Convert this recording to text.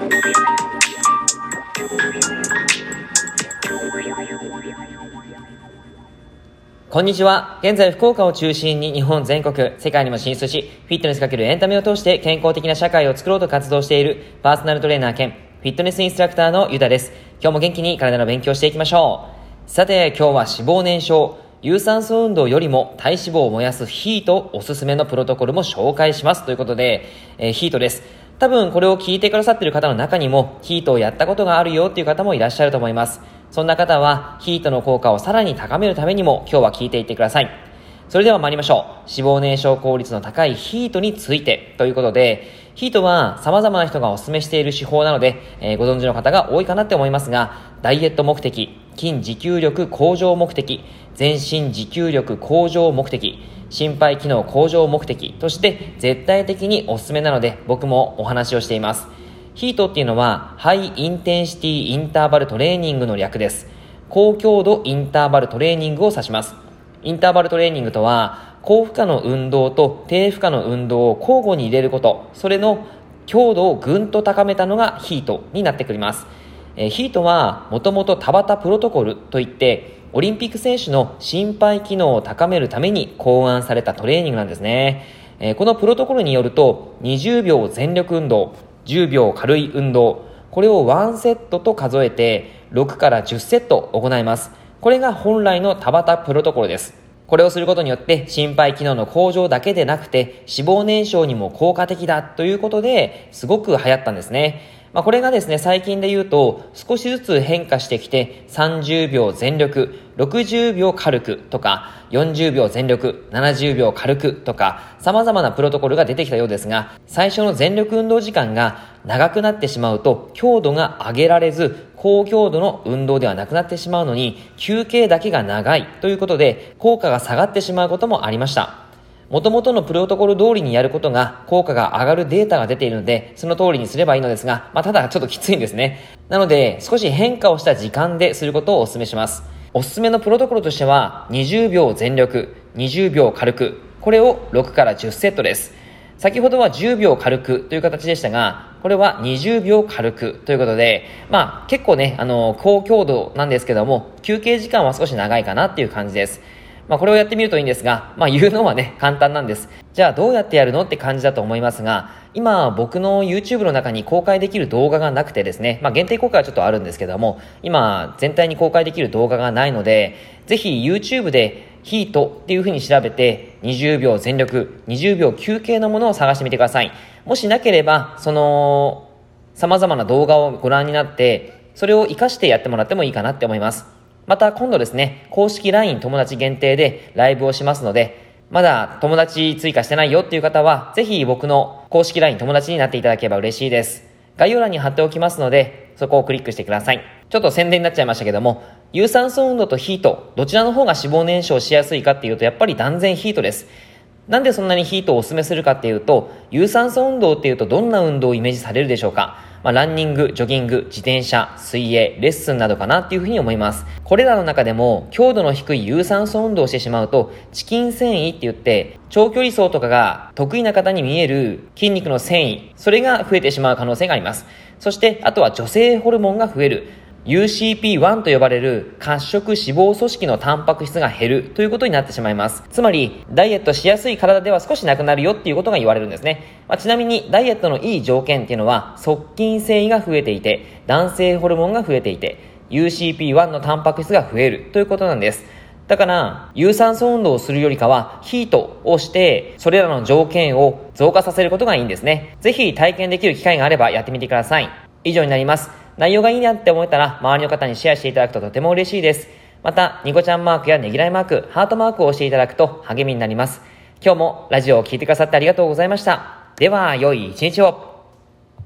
こんにちは。現在、福岡を中心に日本全国、世界にも進出し、フィットネスかけるエンタメを通して健康的な社会を作ろうと活動しているパーソナルトレーナー兼フィットネスインストラクターのゆだです。今日も元気に体の勉強していきましょう。さて、今日は脂肪燃焼、有酸素運動よりも体脂肪を燃やすヒートおすすめのプロトコルも紹介しますということで、えー、ヒートです。多分これを聞いてくださってる方の中にもヒートをやったことがあるよっていう方もいらっしゃると思います。そんな方はヒートの効果をさらに高めるためにも今日は聞いていってください。それでは参りましょう。脂肪燃焼効率の高いヒートについてということで、ヒートは様々な人がお勧めしている手法なので、えー、ご存知の方が多いかなって思いますが、ダイエット目的、筋持久力向上目的、全身持久力向上目的、心肺機能向上目的として絶対的にお勧めなので僕もお話をしています。ヒートっていうのは、ハイインテンシティインターバルトレーニングの略です。高強度インターバルトレーニングを指します。インターバルトレーニングとは、高負荷の運動と低負荷の運動を交互に入れること、それの強度をぐんと高めたのがヒートになってくります。え、ヒートは、もともと田畑プロトコルといって、オリンピック選手の心肺機能を高めるために考案されたトレーニングなんですね。えー、このプロトコルによると、20秒全力運動、10秒軽い運動、これを1セットと数えて、6から10セット行います。これが本来の田畑プロトコルです。これをすることによって心肺機能の向上だけでなくて脂肪燃焼にも効果的だということですごく流行ったんですね。まあ、これがですね、最近で言うと、少しずつ変化してきて、30秒全力、60秒軽くとか、40秒全力、70秒軽くとか、様々なプロトコルが出てきたようですが、最初の全力運動時間が長くなってしまうと、強度が上げられず、高強度の運動ではなくなってしまうのに、休憩だけが長いということで、効果が下がってしまうこともありました。元々のプロトコル通りにやることが効果が上がるデータが出ているので、その通りにすればいいのですが、まあ、ただちょっときついんですね。なので、少し変化をした時間ですることをお勧めします。おすすめのプロトコルとしては、20秒全力、20秒軽く、これを6から10セットです。先ほどは10秒軽くという形でしたが、これは20秒軽くということで、まあ結構ね、あの、高強度なんですけども、休憩時間は少し長いかなっていう感じです。まあ、これをやってみるといいんですが、まあ、言うのはね、簡単なんです。じゃあ、どうやってやるのって感じだと思いますが、今、僕の YouTube の中に公開できる動画がなくてですね、まあ、限定公開はちょっとあるんですけども、今、全体に公開できる動画がないので、ぜひ YouTube でヒートっていう風に調べて、20秒全力、20秒休憩のものを探してみてください。もしなければ、その、様々な動画をご覧になって、それを活かしてやってもらってもいいかなって思います。また今度ですね、公式 LINE 友達限定でライブをしますので、まだ友達追加してないよっていう方は、ぜひ僕の公式 LINE 友達になっていただければ嬉しいです。概要欄に貼っておきますので、そこをクリックしてください。ちょっと宣伝になっちゃいましたけども、有酸素運動とヒート、どちらの方が脂肪燃焼しやすいかっていうと、やっぱり断然ヒートです。なんでそんなにヒートをお勧めするかっていうと、有酸素運動っていうとどんな運動をイメージされるでしょうかまあ、ランニング、ジョギング、自転車、水泳、レッスンなどかなっていうふうに思います。これらの中でも、強度の低い有酸素運動をしてしまうと、チキン繊維って言って、長距離走とかが得意な方に見える筋肉の繊維、それが増えてしまう可能性があります。そして、あとは女性ホルモンが増える。UCP1 と呼ばれる褐色脂肪組織のタンパク質が減るということになってしまいます。つまり、ダイエットしやすい体では少しなくなるよっていうことが言われるんですね。まあ、ちなみに、ダイエットのいい条件っていうのは、側筋繊維が増えていて、男性ホルモンが増えていて、UCP1 のタンパク質が増えるということなんです。だから、有酸素運動をするよりかは、ヒートをして、それらの条件を増加させることがいいんですね。ぜひ体験できる機会があればやってみてください。以上になります。内容がいいなって思えたら、周りの方にシェアしていただくととても嬉しいです。また、ニコちゃんマークやねぎらいマーク、ハートマークを押していただくと励みになります。今日もラジオを聴いてくださってありがとうございました。では、良い一日を。